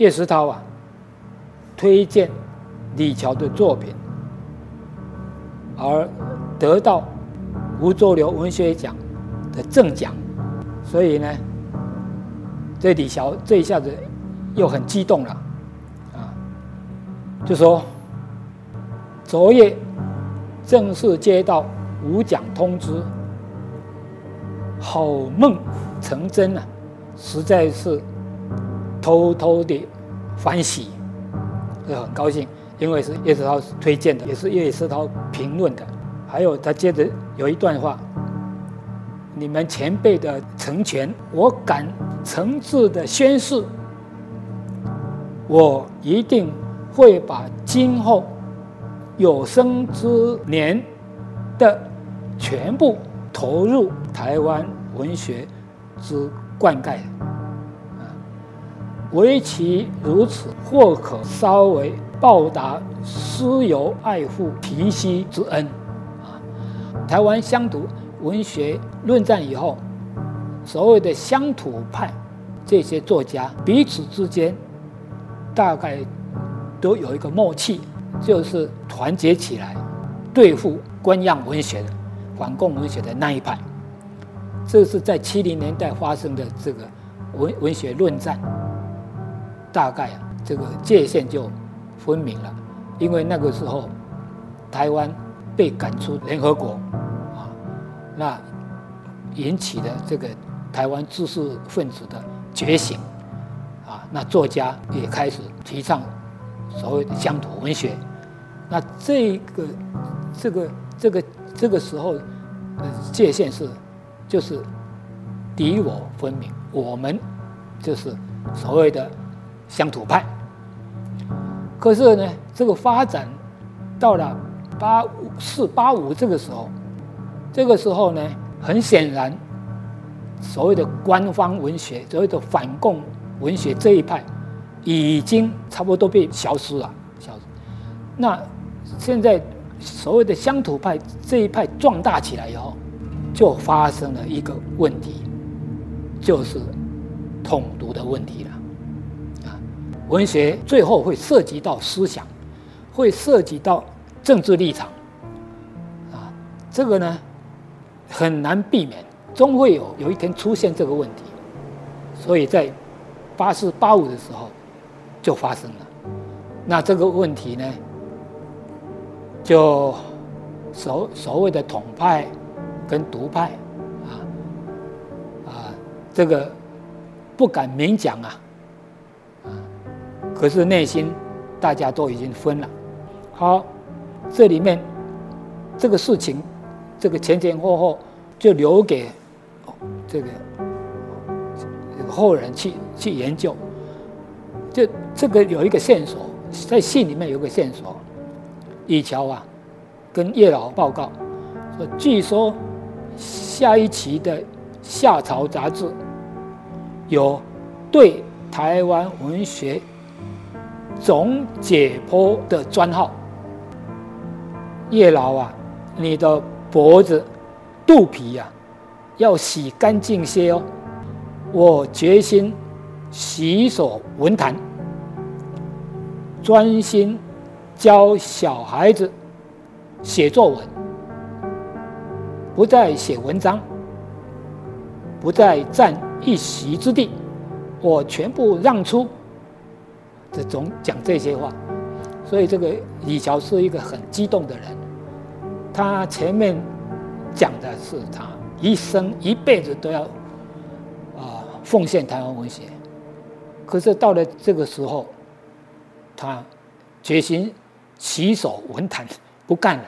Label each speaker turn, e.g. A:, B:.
A: 叶石涛啊，推荐李乔的作品，而得到吴浊流文学奖的正奖，所以呢，这李乔这一下子又很激动了，啊，就说昨夜正式接到吴奖通知，好梦成真了，实在是。偷偷的欢喜，就很高兴，因为是叶世涛推荐的，也是叶世涛评论的。还有他接着有一段话：“你们前辈的成全，我敢诚挚的宣誓，我一定会把今后有生之年的全部投入台湾文学之灌溉。”唯其如此，或可稍微报答师友爱护提膝之恩。啊，台湾乡土文学论战以后，所谓的乡土派这些作家彼此之间，大概都有一个默契，就是团结起来对付官样文学的、反共文学的那一派。这是在七零年代发生的这个文文学论战。大概啊，这个界限就分明了，因为那个时候台湾被赶出联合国啊，那引起的这个台湾知识分子的觉醒啊，那作家也开始提倡所谓的乡土文学，那这个这个这个这个时候的界限是就是敌我分明，我们就是所谓的。乡土派，可是呢，这个发展到了八五四八五这个时候，这个时候呢，很显然，所谓的官方文学，所谓的反共文学这一派，已经差不多被消失了，消失。那现在所谓的乡土派这一派壮大起来以后，就发生了一个问题，就是统独的问题了。文学最后会涉及到思想，会涉及到政治立场，啊，这个呢很难避免，终会有有一天出现这个问题，所以在八四八五的时候就发生了。那这个问题呢，就所所谓的统派跟独派，啊啊，这个不敢明讲啊。可是内心，大家都已经分了。好，这里面这个事情，这个前前后后就留给这个后人去去研究。就这个有一个线索，在信里面有个线索，李乔啊，跟叶老报告说，据说下一期的《夏朝》杂志有对台湾文学。总解剖的专号，叶老啊，你的脖子、肚皮呀，要洗干净些哦。我决心洗手文坛，专心教小孩子写作文，不再写文章，不再占一席之地，我全部让出。这总讲这些话，所以这个李乔是一个很激动的人。他前面讲的是他一生一辈子都要啊奉献台湾文学，可是到了这个时候，他决心洗手文坛不干了。